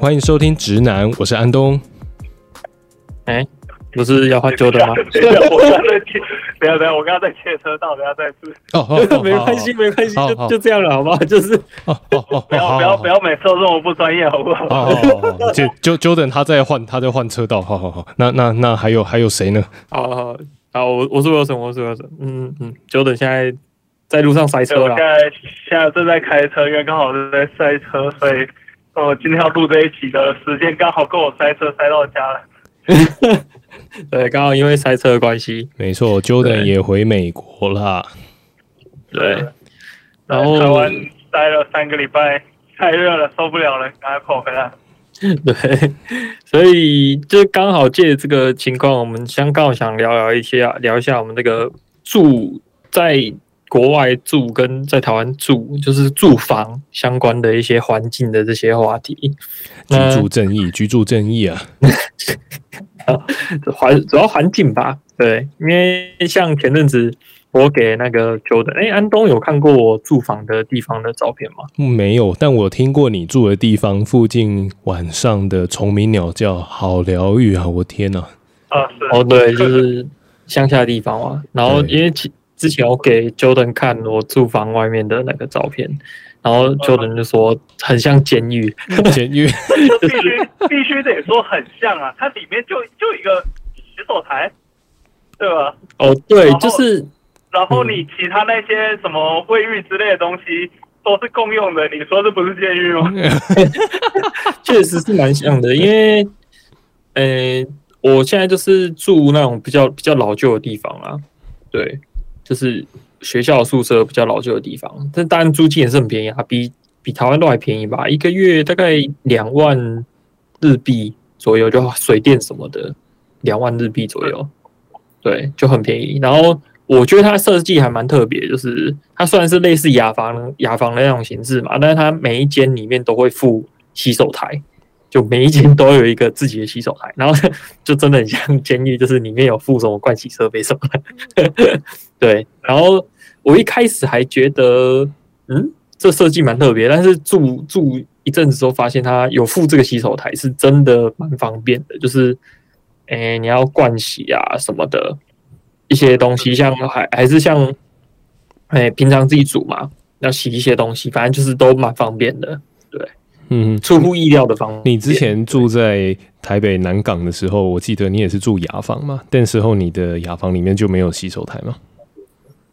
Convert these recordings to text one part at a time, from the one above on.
欢迎收听直男，我是安东。哎、欸，不是要换 Jordan 吗？等一下，我刚在切，等下等下，我刚刚在切车道，不要再次。哦哦，没关系，没关系，就就这样了，好不好？就是，哦哦哦，不要不要不要，每次都这么不专业，好不好？哦，就就 Jordan 他在换，他在换车道，好好好。那那那还有还有谁呢？好好好，我我是 Wilson，我是 Wilson。嗯嗯，Jordan 现在在路上塞车了。我现在现在正在开车，因为刚好是在塞车，所以。我今天要录这一期的时间刚好够我塞车塞到家了。对，刚好因为塞车的关系。没错，Jordan 也回美国了。对，然后台湾待了三个礼拜，太热了，受不了了，赶快跑回来。对，所以就刚好借这个情况，我们刚刚好想聊聊一些，聊一下我们这个住在。国外住跟在台湾住，就是住房相关的一些环境的这些话题。居住正义，居住正义啊！环主要环境吧，对，因为像前阵子我给那个 Jordan，哎，安东有看过我住房的地方的照片吗？嗯，没有，但我听过你住的地方附近晚上的虫鸣鸟叫，好疗愈啊！我天哪！啊，是哦，对，就是乡下的地方嘛。然后因为其之前我给 Jordan 看我住房外面的那个照片，然后 Jordan 就说很像监狱，监狱 必须必须得说很像啊，它里面就就一个洗手台，对吧？哦，对，就是，然后你其他那些什么卫浴之类的东西都是共用的，你说这不是监狱吗？确实是蛮像的，因为，呃，我现在就是住那种比较比较老旧的地方啊，对。就是学校宿舍比较老旧的地方，但当然租金也是很便宜啊，比比台湾都还便宜吧，一个月大概两万日币左右，就水电什么的两万日币左右，对，就很便宜。然后我觉得它设计还蛮特别，就是它虽然是类似雅房雅房的那种形式嘛，但是它每一间里面都会附洗手台。就每一间都有一个自己的洗手台，然后就真的很像监狱，就是里面有附什么盥洗设备什么的。对，然后我一开始还觉得，嗯，这设计蛮特别，但是住住一阵子之后，发现它有附这个洗手台，是真的蛮方便的。就是，诶，你要盥洗啊什么的，一些东西，像还还是像，诶，平常自己煮嘛，要洗一些东西，反正就是都蛮方便的。对。嗯，出乎意料的方面。你之前住在台北南港的时候，我记得你也是住雅房嘛？那时候你的雅房里面就没有洗手台吗？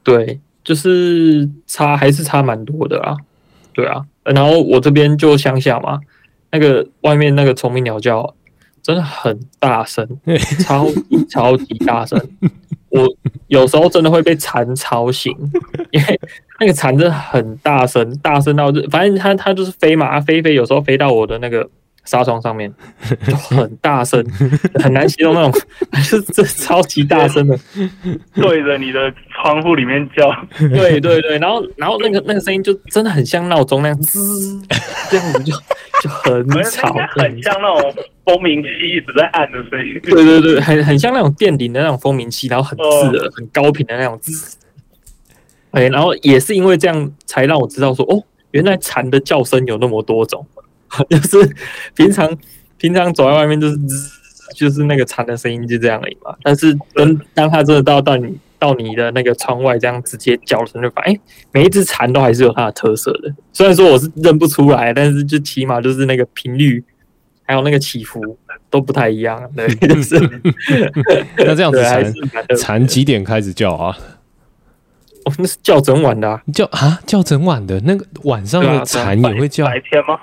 对，就是差还是差蛮多的啊。对啊，然后我这边就乡下嘛，那个外面那个虫鸣鸟叫真的很大声，超级超级大声。我有时候真的会被蝉吵醒，因为那个蝉真的很大声，大声到就反正它它就是飞嘛，飞飞有时候飞到我的那个纱窗上面，就很大声，很难形容那种，就是这超级大声的，对着你的窗户里面叫，对对对，然后然后那个那个声音就真的很像闹钟那样滋，这样子就就很吵，很像那种。蜂鸣器一直在按的声音，对对对，很很像那种电铃的那种蜂鸣器，然后很刺耳、很高频的那种滋。哎，然后也是因为这样，才让我知道说，哦，原来蝉的叫声有那么多种，就是平常平常走在外面就是，就是那个蝉的声音就这样而已嘛。但是当当它真的到到你到你的那个窗外这样直接叫声，就发现哎，每一只蝉都还是有它的特色的。虽然说我是认不出来，但是就起码就是那个频率。还有那个起伏都不太一样，对，就是那这样子 蝉蝉几点开始叫啊？哦，那是叫整晚的啊，叫啊叫整晚的那个晚上的蝉也会叫？白天吗？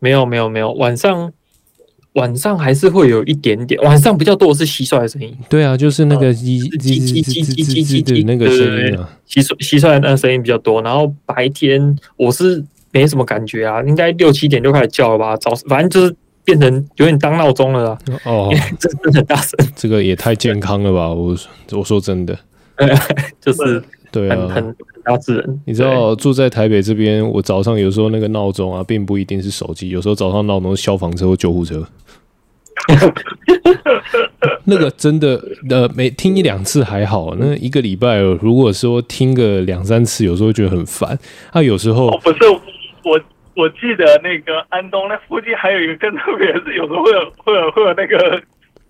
没有没有没有，晚上晚上还是会有一点点，晚上比较多的是蟋蟀的声音。对啊，就是那个叽叽叽叽叽叽的那个声音啊，蟋蟀蟋蟀的那个声音比较多。然后白天我是。没什么感觉啊，应该六七点就开始叫了吧？早反正就是变成有点当闹钟了哦，这真的很大声，这个也太健康了吧？我我说真的，就是对啊，很很大自然。你知道住在台北这边，我早上有时候那个闹钟啊，并不一定是手机，有时候早上闹钟是消防车或救护车。那个真的呃，每听一两次还好，那一个礼拜如果说听个两三次，有时候觉得很烦。啊，有时候不是。我我我记得那个安东那附近还有一个更特别，是有时候会有会有会有那个。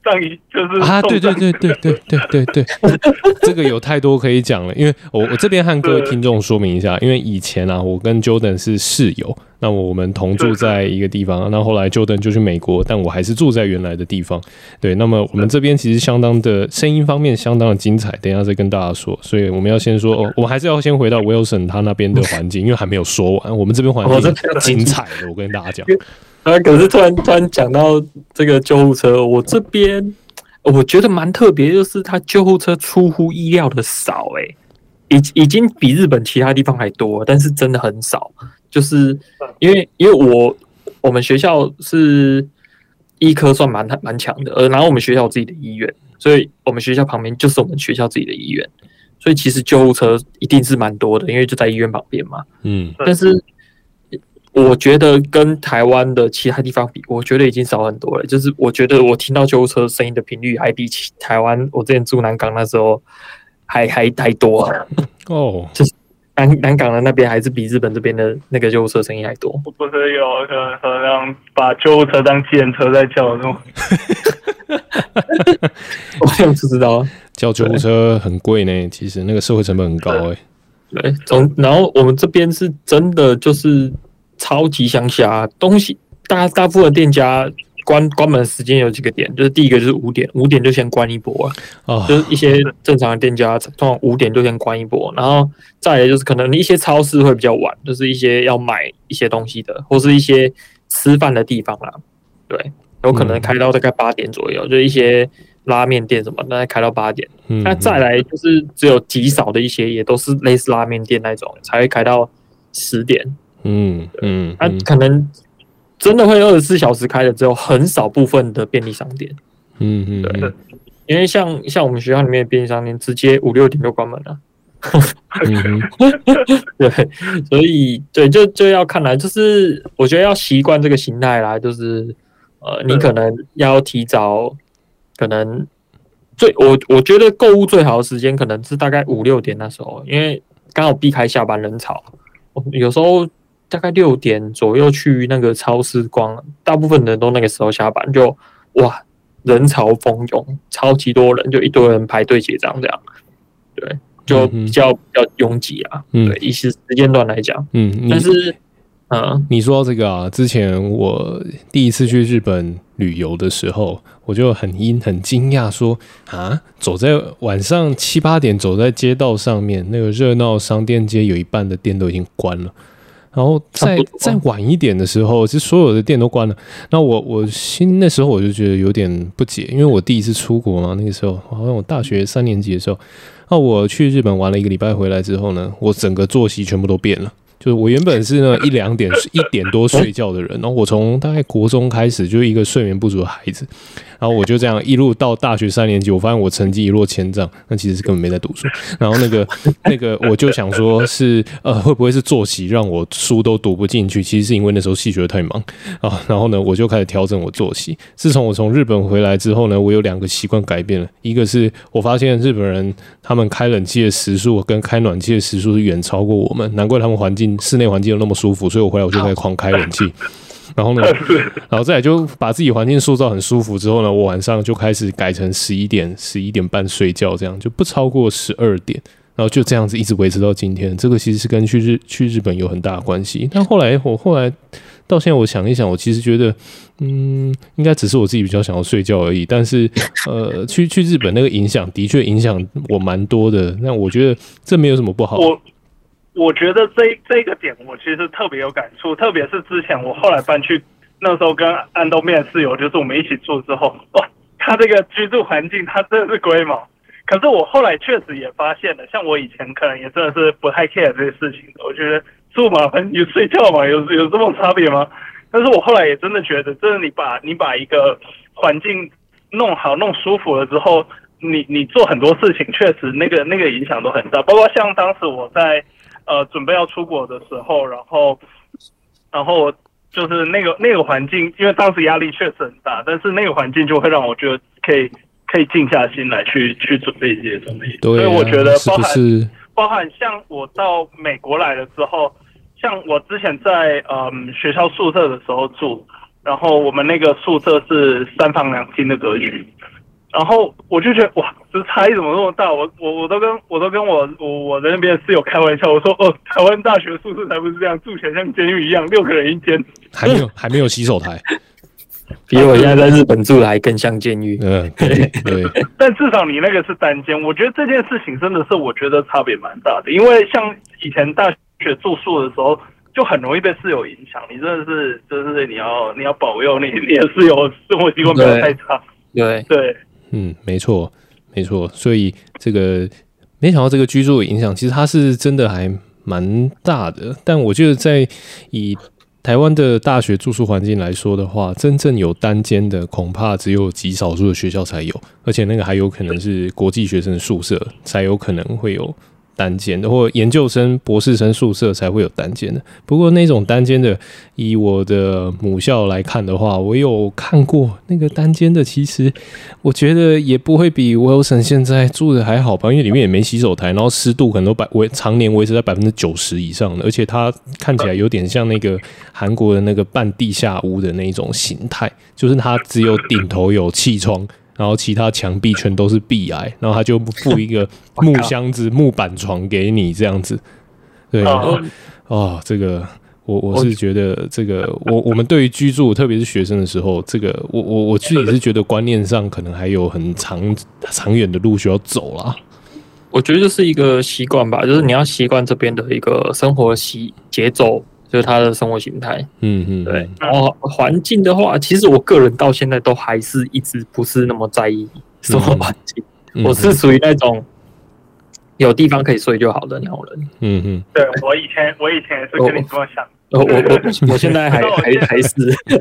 上一就是啊，对对对对对对对对，这个有太多可以讲了。因为我我这边和各位听众说明一下，因为以前啊，我跟 Jordan 是室友，那我们同住在一个地方。那后来 Jordan 就去美国，但我还是住在原来的地方。对，那么我们这边其实相当的声音方面相当的精彩，等一下再跟大家说。所以我们要先说，哦，我们还是要先回到 Wilson 他那边的环境，因为还没有说完。我们这边环境精彩的，我跟大家讲。啊！可是突然突然讲到这个救护车，我这边我觉得蛮特别，就是它救护车出乎意料的少，诶，已已经比日本其他地方还多，但是真的很少。就是因为因为我我们学校是医科算蛮蛮强的，呃，然后我们学校有自己的医院，所以我们学校旁边就是我们学校自己的医院，所以其实救护车一定是蛮多的，因为就在医院旁边嘛。嗯，但是。我觉得跟台湾的其他地方比，我觉得已经少很多了。就是我觉得我听到救护车声音的频率还比起台湾，我之前住南港那时候还还还多哦。就是南南港的那边还是比日本这边的那个救护车声音还多。我不是有可能好像把救护车当计程车在叫那种？我也不知道，叫救护车很贵呢。其实那个社会成本很高哎。对，从然后我们这边是真的就是。超级乡下，东西大大部分店家关关门时间有几个点，就是第一个就是五点，五点就先关一波啊，哦、就是一些正常的店家通常五点就先关一波，然后再来就是可能一些超市会比较晚，就是一些要买一些东西的，或是一些吃饭的地方啦，对，有可能开到大概八点左右，嗯、就一些拉面店什么，大概开到八点，嗯、那再来就是只有极少的一些，也都是类似拉面店那种，才会开到十点。嗯嗯，啊、可能真的会二十四小时开的，只有很少部分的便利商店。嗯嗯，对，因为像像我们学校里面的便利商店，直接五六点就关门了。嗯、对，所以对，就就要看来，就是我觉得要习惯这个形态啦，就是呃，你可能要提早，可能最我我觉得购物最好的时间可能是大概五六点那时候，因为刚好避开下班人潮，有时候。大概六点左右去那个超市逛，大部分人都那个时候下班，就哇人潮蜂拥，超级多人，就一堆人排队结账这样，对，就比较比较拥挤啊。嗯、对，以时时间段来讲，嗯，但是嗯，你说到这个啊，之前我第一次去日本旅游的时候，我就很惊很惊讶说啊，走在晚上七八点走在街道上面，那个热闹商店街有一半的店都已经关了。然后再再晚一点的时候，其实所有的店都关了。那我我心那时候我就觉得有点不解，因为我第一次出国嘛，那个时候好像我大学三年级的时候，那我去日本玩了一个礼拜回来之后呢，我整个作息全部都变了。就是我原本是呢一两点一点多睡觉的人，然后我从大概国中开始就是一个睡眠不足的孩子，然后我就这样一路到大学三年级，我发现我成绩一落千丈，那其实是根本没在读书。然后那个那个我就想说是呃会不会是作息让我书都读不进去？其实是因为那时候戏学太忙啊。然后呢，我就开始调整我作息。自从我从日本回来之后呢，我有两个习惯改变了，一个是我发现日本人他们开冷气的时速跟开暖气的时速是远超过我们，难怪他们环境。室内环境又那么舒服，所以我回来我就开始狂开冷气。然后呢，然后再来就把自己环境塑造很舒服之后呢，我晚上就开始改成十一点、十一点半睡觉，这样就不超过十二点。然后就这样子一直维持到今天。这个其实是跟去日去日本有很大的关系。但后来我后来到现在，我想一想，我其实觉得，嗯，应该只是我自己比较想要睡觉而已。但是，呃，去去日本那个影响的确影响我蛮多的。那我觉得这没有什么不好。我我觉得这这个点我其实特别有感触，特别是之前我后来搬去那时候跟安东面室友，就是我们一起住之后，哇，他这个居住环境他真的是龟毛。可是我后来确实也发现了，像我以前可能也真的是不太 care 这些事情，我觉得住嘛，反正你睡觉嘛，有有这种差别吗？但是我后来也真的觉得，真的你把你把一个环境弄好弄舒服了之后，你你做很多事情确实那个那个影响都很大，包括像当时我在。呃，准备要出国的时候，然后，然后就是那个那个环境，因为当时压力确实很大，但是那个环境就会让我觉得可以可以静下心来去去准备一些东西。对啊，所以我觉得包含包含像我到美国来了之后，像我之前在嗯学校宿舍的时候住，然后我们那个宿舍是三房两厅的格局，然后我就觉得哇，这差异怎么那么大？我我我都跟我都跟我我我的那边的室友开玩笑，我说哦，台湾大学宿舍才不是这样，住起来像监狱一样，六个人一间，还没有还没有洗手台。比我现在在日本住的还更像监狱。嗯，对对。但至少你那个是单间，我觉得这件事情真的是我觉得差别蛮大的。因为像以前大学住宿的时候，就很容易被室友影响。你真的是，就是你要你要保佑你你的室友生活习惯不要太差。对对，嗯，没错没错。所以这个没想到这个居住的影响，其实它是真的还蛮大的。但我觉得在以台湾的大学住宿环境来说的话，真正有单间的恐怕只有极少数的学校才有，而且那个还有可能是国际学生宿舍才有可能会有。单间的，或研究生、博士生宿舍才会有单间的。不过那种单间的，以我的母校来看的话，我有看过那个单间的，其实我觉得也不会比 Wilson 现在住的还好吧，因为里面也没洗手台，然后湿度可能都百维常年维持在百分之九十以上的，而且它看起来有点像那个韩国的那个半地下屋的那种形态，就是它只有顶头有气窗。然后其他墙壁全都是壁癌，然后他就附一个木箱子、木板床给你这样子。对，哦，这个我我是觉得这个我我们对于居住，特别是学生的时候，这个我我我自己是觉得观念上可能还有很长长远的路需要走啦。我觉得就是一个习惯吧，就是你要习惯这边的一个生活习节奏。就是他的生活形态，嗯嗯，对。然后环境的话，其实我个人到现在都还是一直不是那么在意生活环境。嗯、我是属于那种有地方可以睡就好的那种人。嗯嗯，对我以前我以前也是跟你这么想。我我我我现在还 还还是体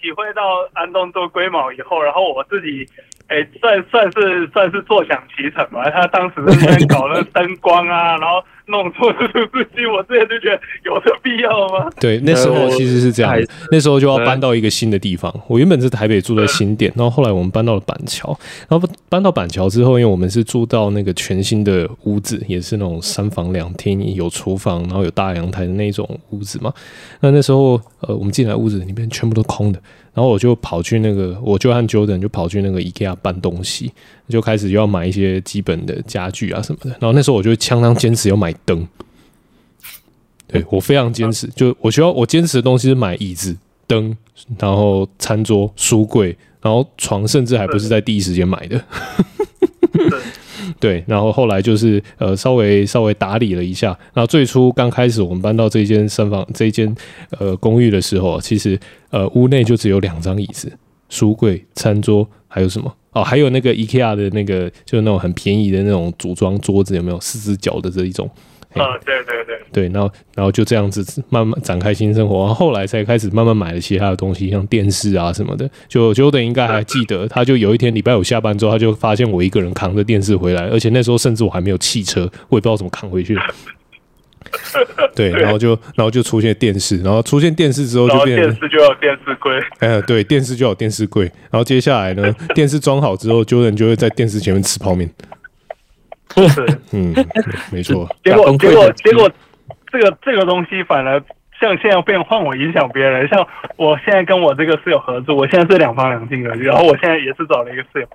体会到安东做龟毛以后，然后我自己。哎、欸，算算是算是坐享其成吧。他当时在 搞那灯光啊，然后弄错除湿机，我之前就觉得有这必要吗？对，那时候其实是这样，那时候就要搬到一个新的地方。我原本是台北住在新店，然后后来我们搬到了板桥。然后搬到板桥之后，因为我们是住到那个全新的屋子，也是那种三房两厅，有厨房，然后有大阳台的那种屋子嘛。那那时候，呃，我们进来屋子里面全部都空的。然后我就跑去那个，我就和 Jordan 就跑去那个 IKEA 搬东西，就开始要买一些基本的家具啊什么的。然后那时候我就相当坚持要买灯，对，我非常坚持，就我需要我坚持的东西是买椅子、灯，然后餐桌、书柜，然后床，甚至还不是在第一时间买的。对，然后后来就是呃稍微稍微打理了一下。那最初刚开始我们搬到这间三房这间呃公寓的时候，其实呃屋内就只有两张椅子、书柜、餐桌，还有什么哦，还有那个 IKEA 的那个就是那种很便宜的那种组装桌子，有没有四只脚的这一种？啊、哦，对对对，对，然后然后就这样子慢慢展开新生活，然后后来才开始慢慢买了其他的东西，像电视啊什么的。就 Jordan 应该还记得，他就有一天礼拜五下班之后，他就发现我一个人扛着电视回来，而且那时候甚至我还没有汽车，我也不知道怎么扛回去。对，然后就然后就出现电视，然后出现电视之后就变成电视就要电视柜。哎，对，电视就有电视柜。然后接下来呢，电视装好之后，Jordan 就会在电视前面吃泡面。是，嗯，没错。结果，结果，结果，这个这个东西反而像现在变换我影响别人。像我现在跟我这个室友合作，我现在是两房两厅的，然后我现在也是找了一个室友。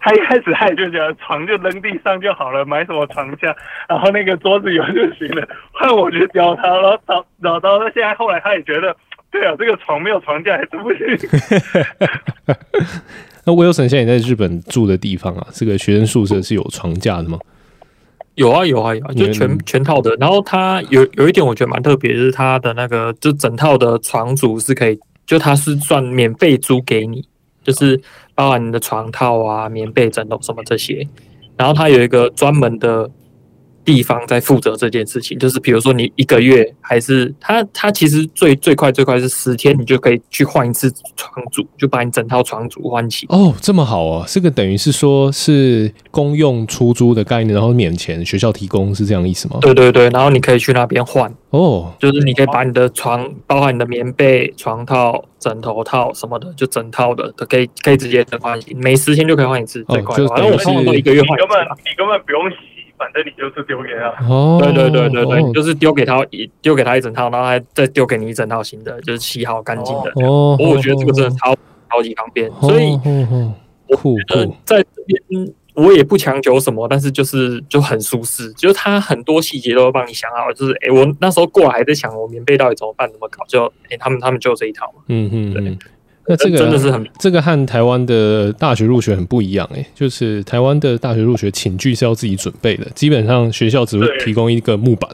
他一开始他也就觉得床就扔地上就好了，买什么床架，然后那个桌子有就行了。换我去教他，然后找找到他现在后来他也觉得，对啊，这个床没有床架还是不行。那 Wilson 现在也在日本住的地方啊，这个学生宿舍是有床架的吗？有啊有啊有啊，就全全套的。然后它有有一点我觉得蛮特别，就是它的那个就整套的床组是可以，就它是算免费租给你，就是包含你的床套啊、棉被、枕头什么这些。然后它有一个专门的。地方在负责这件事情，就是比如说你一个月还是他，他其实最最快最快是十天，你就可以去换一次床组，就把你整套床组换起。哦，这么好哦，这个等于是说是公用出租的概念，然后免钱，学校提供是这样的意思吗？对对对，然后你可以去那边换哦，就是你可以把你的床，包含你的棉被、床套、枕头套什么的，就整套的都可以可以直接更换，每十天就可以换一次，最快。反正我通常都一个月换一次。你根本你根本不用洗。反正你就是丢给他。哦，对对对对对，哦就是丢给他一丢给他一整套，然后还再丢给你一整套新的，就是洗好干净的。哦，我觉得这个真的超超级方便，所以哦哦哦酷呃酷，在这边我也不强求什么，但是就是就很舒适，就是它很多细节都会帮你想好。就是哎、欸，我那时候过来还在想我棉被到底怎么办怎么搞，就哎、欸、他们他们就这一套嘛。嗯嗯对嗯。那这个真的是很这个和台湾的大学入学很不一样诶，就是台湾的大学入学寝具是要自己准备的，基本上学校只会提供一个木板。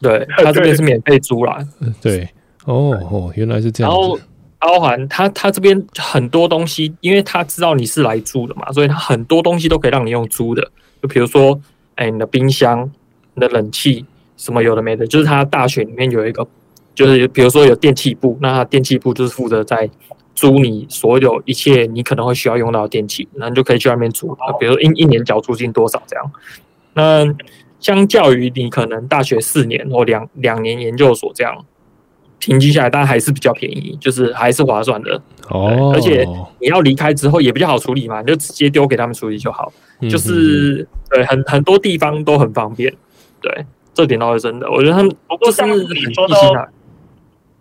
对，他这边是免费租啦。对，哦哦，原来是这样子。然后包含他他这边很多东西，因为他知道你是来租的嘛，所以他很多东西都可以让你用租的。就比如说，哎，你的冰箱、你的冷气，什么有的没的，就是他大学里面有一个，就是比如说有电器部，那他电器部就是负责在租你所有一切你可能会需要用到的电器，那你就可以去外面租。比如一一年缴租金多少这样。那相较于你可能大学四年或两两年研究所这样。平均下来，当然还是比较便宜，就是还是划算的哦。而且你要离开之后也比较好处理嘛，你就直接丢给他们处理就好。嗯、就是对很很多地方都很方便，对这点倒是真的。我觉得他们不过像你说到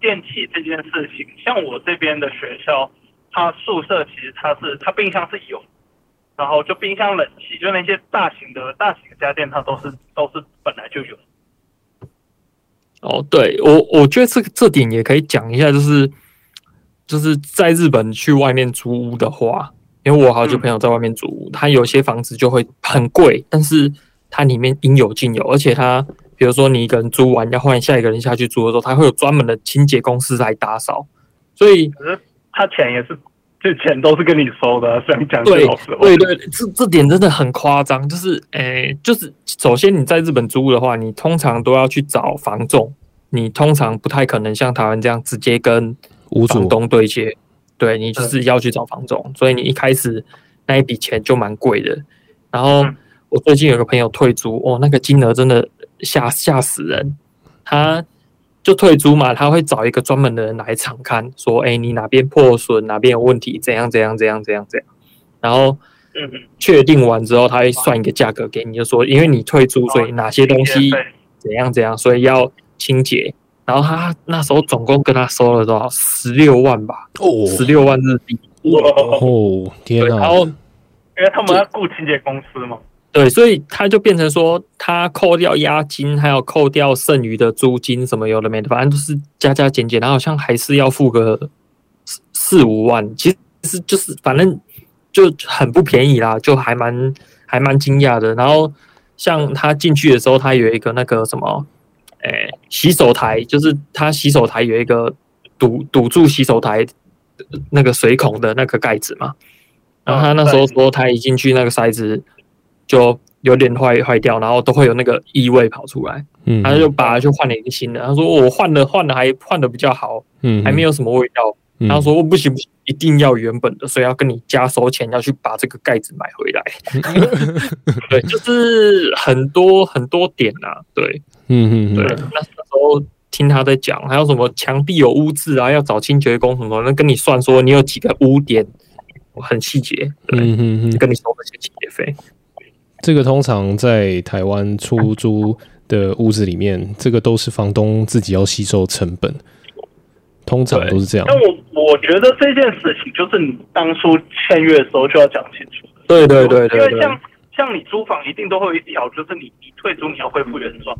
电器这件事情，像我这边的学校，它宿舍其实它是它冰箱是有，然后就冰箱冷气，就那些大型的大型的家电，它都是都是本来就有。哦，对我，我觉得这个这点也可以讲一下，就是就是在日本去外面租屋的话，因为我好几个朋友在外面租屋，他有些房子就会很贵，但是它里面应有尽有，而且他比如说你一个人租完要换下一个人下去租的时候，他会有专门的清洁公司来打扫，所以他钱也是，这钱都是跟你收的，这样讲对对对，这这点真的很夸张，就是诶，就是首先你在日本租的话，你通常都要去找房仲，你通常不太可能像台湾这样直接跟房东对接，对你就是要去找房总，所以你一开始那一笔钱就蛮贵的。然后我最近有个朋友退租，哦，那个金额真的吓吓死人，他就退租嘛，他会找一个专门的人来场看，说，哎，你哪边破损，哪边有问题，怎样怎样怎样怎样怎样，然后确定完之后，他会算一个价格给你，就说，因为你退租，所以哪些东西怎样怎样，所以要清洁。然后他那时候总共跟他收了多少？十六万吧，哦，十六万日币。哦，天哪！然后因为他们要雇清洁公司嘛。对，所以他就变成说，他扣掉押金，还有扣掉剩余的租金，什么有的没的，反正都是加加减减，然后好像还是要付个四四五万。其实就是反正就很不便宜啦，就还蛮还蛮惊讶的。然后像他进去的时候，他有一个那个什么，诶，洗手台，就是他洗手台有一个堵堵住洗手台那个水孔的那个盖子嘛。然后他那时候说，他一进去那个塞子。就有点坏坏掉，然后都会有那个异味跑出来，嗯，他就把它就换了一个新的。他说我换了换了还换的比较好，嗯，还没有什么味道。嗯、他说我不行不行，一定要原本的，所以要跟你加收钱，要去把这个盖子买回来。对，就是很多很多点啊，对，嗯嗯对。那时候听他在讲，还有什么墙壁有污渍啊，要找清洁工什么，那跟你算说你有几个污点，很细节，对，嗯嗯嗯，跟你收那些清洁费。这个通常在台湾出租的屋子里面，这个都是房东自己要吸收成本，通常都是这样。但我我觉得这件事情就是你当初签约的时候就要讲清楚。对对对对，因为像像你租房一定都会有一条，就是你你退租你要恢复原状，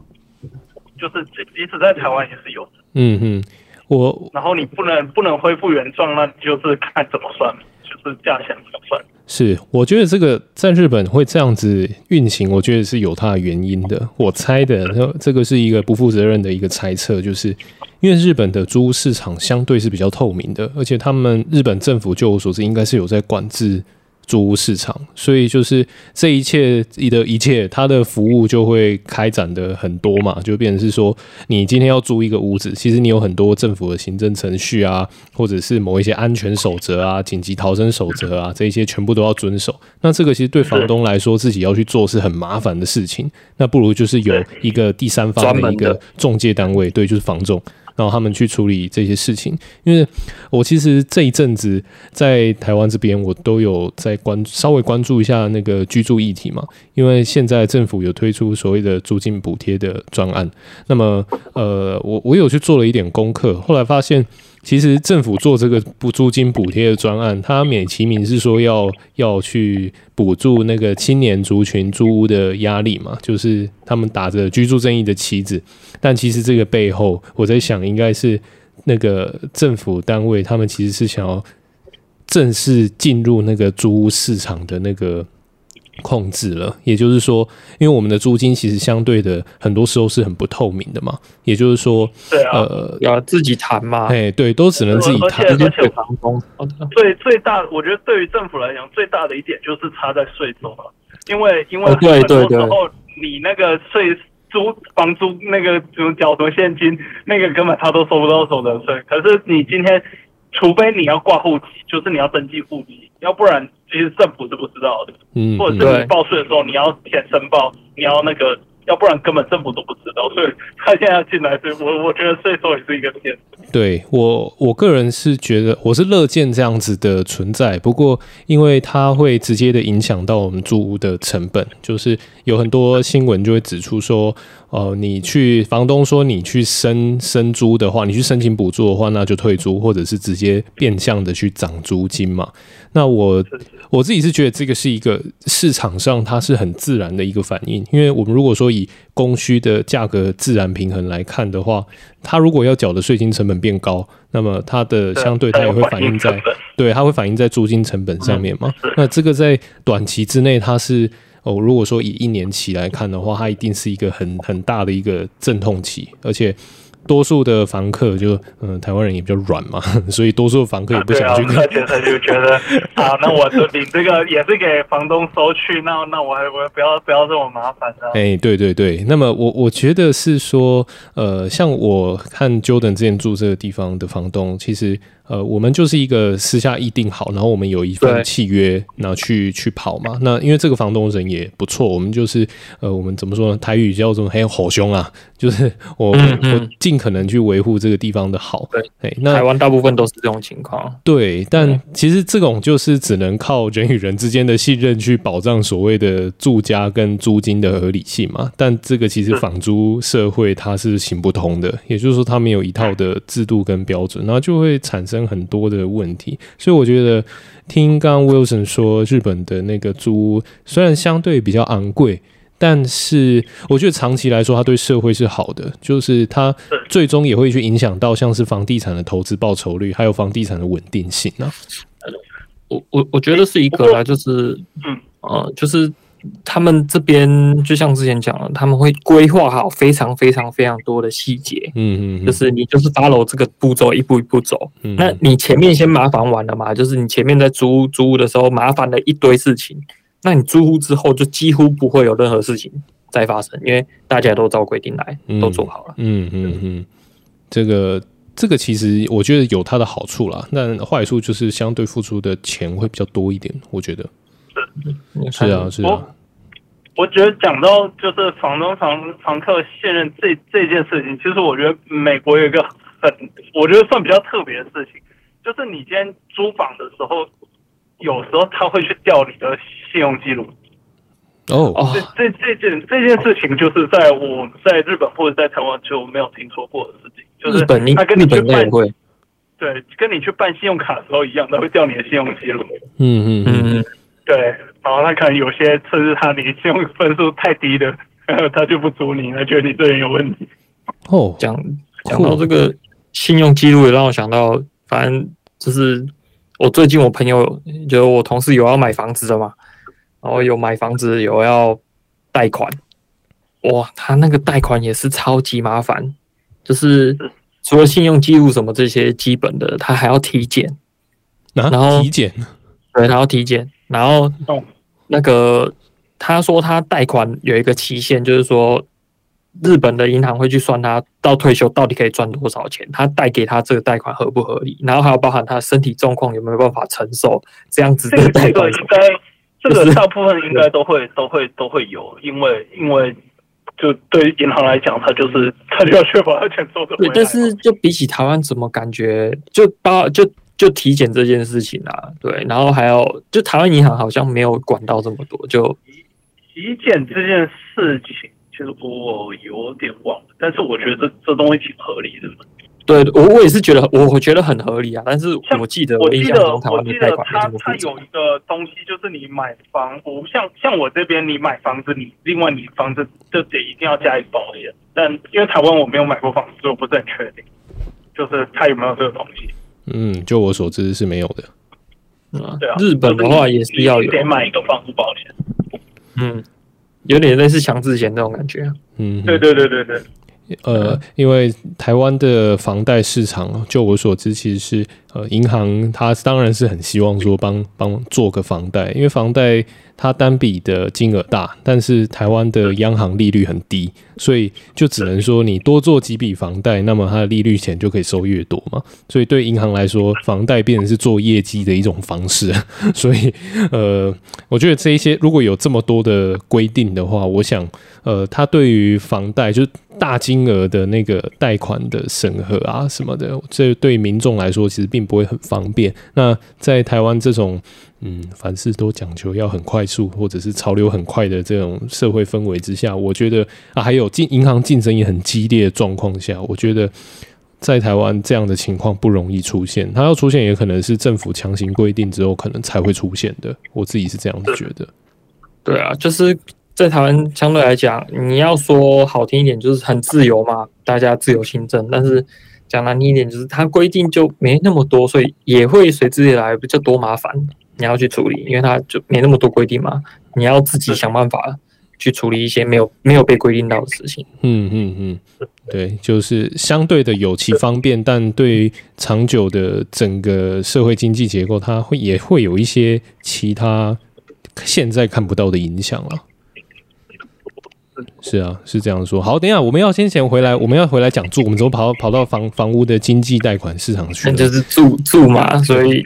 就是即使在台湾也是有的。嗯嗯，我然后你不能不能恢复原状，那就是看怎么算，就是价钱怎么算。是，我觉得这个在日本会这样子运行，我觉得是有它的原因的。我猜的，这个是一个不负责任的一个猜测，就是因为日本的租屋市场相对是比较透明的，而且他们日本政府就我所知，应该是有在管制租屋市场，所以就是这一切的一切，它的服务就会开展的很多嘛，就变成是说，你今天要租一个屋子，其实你有很多政府的行政程序啊，或者是某一些安全守则啊、紧急逃生守则啊，这一些全部都要遵守。那这个其实对房东来说，自己要去做是很麻烦的事情。那不如就是有一个第三方的一个中介单位，对，就是房仲。然后他们去处理这些事情。因为我其实这一阵子在台湾这边，我都有在关稍微关注一下那个居住议题嘛。因为现在政府有推出所谓的租金补贴的专案，那么呃，我我有去做了一点功课，后来发现。其实政府做这个补租金补贴的专案，它美其名是说要要去补助那个青年族群租屋的压力嘛，就是他们打着居住正义的旗子，但其实这个背后，我在想，应该是那个政府单位他们其实是想要正式进入那个租屋市场的那个。控制了，也就是说，因为我们的租金其实相对的很多时候是很不透明的嘛，也就是说，对啊，呃，要自己谈嘛，哎，对，都只能自己谈。而且，而且房东最最大，我觉得对于政府来讲，最大的一点就是差在税收了，因为因为很多时候你那个税租房租那个什么缴什么现金，那个根本他都收不到所得税。可是你今天，除非你要挂户籍，就是你要登记户籍，要不然。其实政府是不知道的，嗯，或者是你报税的时候，你要填申报，你要那个，要不然根本政府都不知道。所以他现在进来，所以我我觉得税收也是一个骗。对我我个人是觉得我是乐见这样子的存在，不过因为它会直接的影响到我们租屋的成本，就是有很多新闻就会指出说，呃，你去房东说你去申申租的话，你去申请补助的话，那就退租，或者是直接变相的去涨租金嘛。那我我自己是觉得这个是一个市场上它是很自然的一个反应，因为我们如果说以供需的价格自然平衡来看的话，它如果要缴的税金成本变高，那么它的相对它也会反映在对，它会反映在租金成本上面嘛。那这个在短期之内它是哦，如果说以一年期来看的话，它一定是一个很很大的一个阵痛期，而且。多数的房客就嗯，台湾人也比较软嘛，所以多数房客也不想去。而且他就觉得 啊，那我就领这个也是给房东收去，那那我还我不要不要这么麻烦的。哎、欸，对对对，那么我我觉得是说，呃，像我看 Jordan 之前住这个地方的房东，其实。呃，我们就是一个私下议定好，然后我们有一份契约，然后去去跑嘛。那因为这个房东人也不错，我们就是呃，我们怎么说呢？台语叫做很吼凶啊，就是我嗯嗯我尽可能去维护这个地方的好。对，那台湾大部分都是这种情况。对，但其实这种就是只能靠人与人之间的信任去保障所谓的住家跟租金的合理性嘛。但这个其实房租社会它是行不通的，也就是说它没有一套的制度跟标准，然后就会产生。很多的问题，所以我觉得听刚刚 Wilson 说，日本的那个租屋虽然相对比较昂贵，但是我觉得长期来说，它对社会是好的，就是它最终也会去影响到像是房地产的投资报酬率，还有房地产的稳定性啊。我我我觉得是一个啦，就是嗯。呃，就是。他们这边就像之前讲了，他们会规划好非常非常非常多的细节，嗯嗯，就是你就是 follow 这个步骤一步一步走，嗯，那你前面先麻烦完了嘛，就是你前面在租租屋的时候麻烦了一堆事情，那你租屋之后就几乎不会有任何事情再发生，因为大家都照规定来，都做好了，嗯嗯嗯，这个这个其实我觉得有它的好处啦，但坏处就是相对付出的钱会比较多一点，我觉得。是啊，是啊。我我觉得讲到就是房东房房客信任这这件事情，其实我觉得美国有一个很，我觉得算比较特别的事情，就是你今天租房的时候，有时候他会去调你的信用记录。哦，这这这件这件事情，就是在我在日本或者在台湾就没有听说过的事情，就是他跟你去办对，跟你去办信用卡的时候一样，他会调你的信用记录。嗯嗯嗯。对，然后他可能有些甚至他你信用分数太低的，他就不租你，他觉得你这人有问题。哦，讲讲到这个信用记录，也让我想到，反正就是我最近我朋友，就是我同事有要买房子的嘛，然后有买房子有要贷款，哇，他那个贷款也是超级麻烦，就是除了信用记录什么这些基本的，他还要体检，啊、然后体检，对，他要体检。然后，那个他说他贷款有一个期限，就是说日本的银行会去算他到退休到底可以赚多少钱，他贷给他这个贷款合不合理，然后还要包含他身体状况有没有办法承受这样子的贷款。这个应该，这个大部分应该都会都会都会有，因为因为就对银行来讲，他就是他就要确保它钱收得回来。对，但是就比起台湾，怎么感觉就包就就体检这件事情啊？对，然后还有就台湾银行好像没有管到这么多。就体检这件事情，其实我有点忘了，但是我觉得这这东西挺合理的。对，我我也是觉得，我我觉得很合理啊。但是我记得，我记得，我记得他他有一个东西，就是你买房，我像像我这边，你买房子，你另外你房子就得一定要加一保险。但因为台湾我没有买过房子，所以我不是很确定，就是他有没有这个东西。嗯，就我所知是没有的。嗯，对啊。日本的话也是要有，得买一个房屋保险。嗯，有点类似强制险那种感觉。嗯，对对对对对。呃，因为台湾的房贷市场，就我所知，其实是呃，银行它当然是很希望说帮帮做个房贷，因为房贷它单笔的金额大，但是台湾的央行利率很低，所以就只能说你多做几笔房贷，那么它的利率钱就可以收越多嘛。所以对银行来说，房贷变成是做业绩的一种方式。所以呃，我觉得这一些如果有这么多的规定的话，我想呃，它对于房贷就。大金额的那个贷款的审核啊什么的，这对民众来说其实并不会很方便。那在台湾这种嗯，凡事都讲求要很快速，或者是潮流很快的这种社会氛围之下，我觉得啊，还有竞银行竞争也很激烈的状况下，我觉得在台湾这样的情况不容易出现。它要出现，也可能是政府强行规定之后，可能才会出现的。我自己是这样子觉得。对啊，就是。在台湾相对来讲，你要说好听一点，就是很自由嘛，大家自由行政。但是讲难听一点，就是它规定就没那么多，所以也会随之而来比较多麻烦，你要去处理，因为它就没那么多规定嘛，你要自己想办法去处理一些没有没有被规定到的事情。嗯嗯嗯，对，就是相对的有其方便，但对长久的整个社会经济结构，它会也会有一些其他现在看不到的影响了。是啊，是这样说。好，等一下，我们要先前回来，我们要回来讲住。我们怎么跑到跑到房房屋的经济贷款市场去？那就是住住嘛。所以，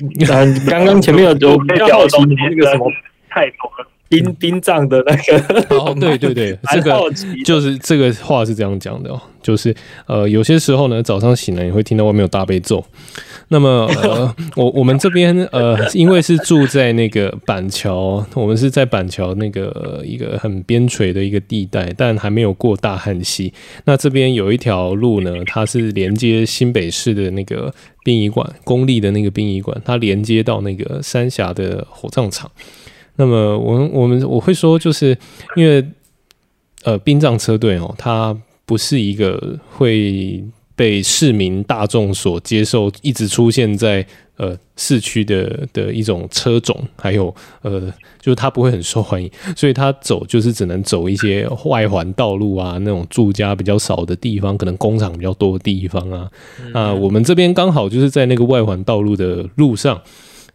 刚刚前面有有比较好奇那个什么 太多了，殡殡葬的那个。哦，对对对，这个就是这个话是这样讲的哦，就是呃，有些时候呢，早上醒来你会听到外面有大悲咒。那么呃，我我们这边呃，因为是住在那个板桥，我们是在板桥那个一个很边陲的一个地带，但还没有过大汉溪。那这边有一条路呢，它是连接新北市的那个殡仪馆，公立的那个殡仪馆，它连接到那个三峡的火葬场。那么我们我们我会说，就是因为呃，殡葬车队哦，它不是一个会。被市民大众所接受，一直出现在呃市区的的一种车种，还有呃，就是它不会很受欢迎，所以它走就是只能走一些外环道路啊，那种住家比较少的地方，可能工厂比较多的地方啊。啊，我们这边刚好就是在那个外环道路的路上。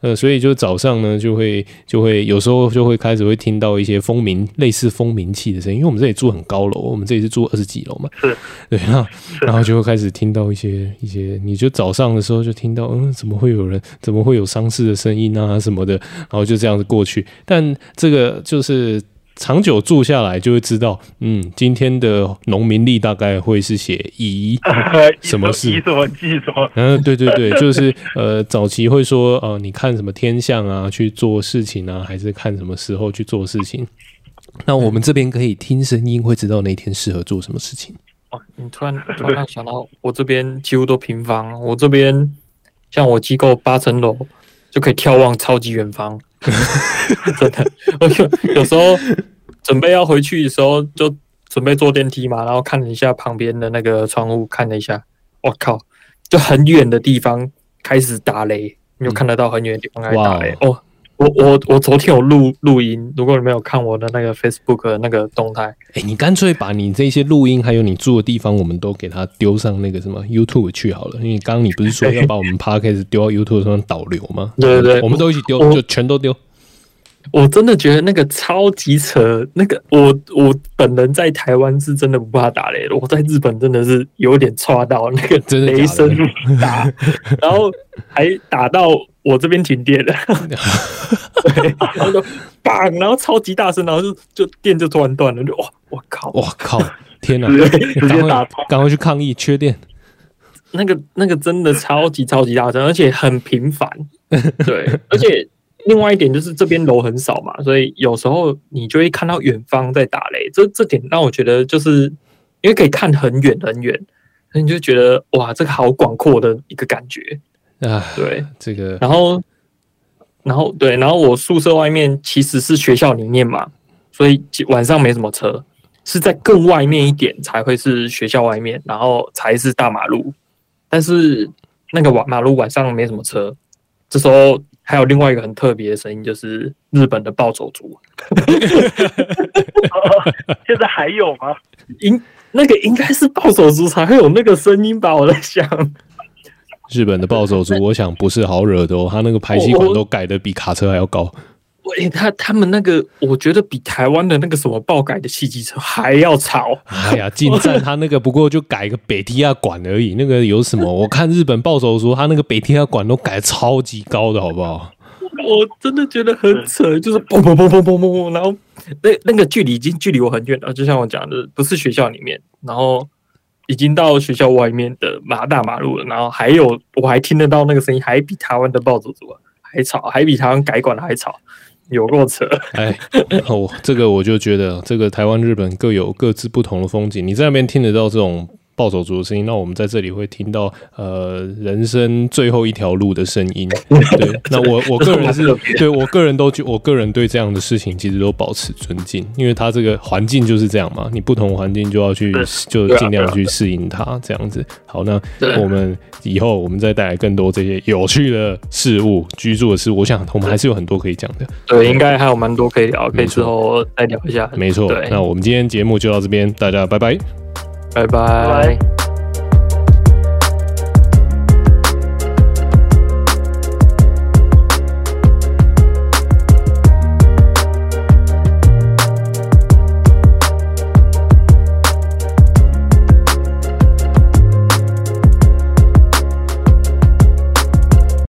呃，所以就早上呢，就会就会有时候就会开始会听到一些蜂鸣，类似蜂鸣器的声音，因为我们这里住很高楼，我们这里是住二十几楼嘛，是，对，然后然后就会开始听到一些一些，你就早上的时候就听到，嗯，怎么会有人，怎么会有丧尸的声音啊什么的，然后就这样子过去，但这个就是。长久住下来就会知道，嗯，今天的农民历大概会是写乙 什么事，什么记什么。嗯，对对对，就是呃，早期会说，呃，你看什么天象啊，去做事情啊，还是看什么时候去做事情？那我们这边可以听声音，会知道那天适合做什么事情。哦，你突然突然想到，我这边几乎都平房，我这边像我机构八层楼就可以眺望超级远方。真的，我就有时候准备要回去的时候，就准备坐电梯嘛，然后看了一下旁边的那个窗户，看了一下，我靠，就很远的地方开始打雷，你就看得到很远的地方开始打雷。哦，我我我昨天有录录音，如果你没有看我的那个 Facebook 的那个动态，哎，你干脆把你这些录音还有你住的地方，我们都给它丢上那个什么 YouTube 去好了，因为刚刚你不是说要把我们 Podcast 丢到 YouTube 上导流吗？对对对，我们都一起丢，就全都丢。我真的觉得那个超级扯，那个我我本人在台湾是真的不怕打雷的，我在日本真的是有点抓到那个雷声打，然后还打到我这边停电了，对，然后就砰，然后超级大声，然后就就电就突然断了，就哇，我靠，我靠，天哪！直接打，赶快去抗议缺电。那个那个真的超级超级大声，而且很频繁。对，而且另外一点就是这边楼很少嘛，所以有时候你就会看到远方在打雷。这这点让我觉得就是因为可以看很远很远，所以你就觉得哇，这个好广阔的一个感觉啊。对，这个，然后然后对，然后我宿舍外面其实是学校里面嘛，所以晚上没什么车，是在更外面一点才会是学校外面，然后才是大马路。但是那个晚马路晚上没什么车，这时候还有另外一个很特别的声音，就是日本的暴走族。现在还有吗？应那个应该是暴走族才会有那个声音吧？我在想，日本的暴走族，我想不是好惹的哦，他那个排气管都改的比卡车还要高。喂，他他们那个，我觉得比台湾的那个什么爆改的汽机车还要吵。哎呀，进站他那个不过就改个北梯亚管而已，那个有什么？我看日本暴走族他那个北梯亚管都改超级高的，好不好？我真的觉得很扯，就是砰砰砰砰砰砰，然后那那个距离已经距离我很远了，就像我讲的，不是学校里面，然后已经到学校外面的马大马路了，然后还有我还听得到那个声音，还比台湾的暴走族还吵，还比台湾改管的还吵。有够扯！哎，哦，这个我就觉得，这个台湾、日本各有各自不同的风景。你在那边听得到这种暴走族的声音，那我们在这里会听到呃人生最后一条路的声音。对，那我我个人是对我个人都觉，我个人对这样的事情其实都保持尊敬，因为他这个环境就是这样嘛，你不同环境就要去就尽量去适应它这样子。好，那我们以后我们再带来更多这些有趣的事物、居住的事物，我想我们还是有很多可以讲的。对，应该还有蛮多可以聊，可以之后再聊一下。没错，那我们今天节目就到这边，大家拜拜，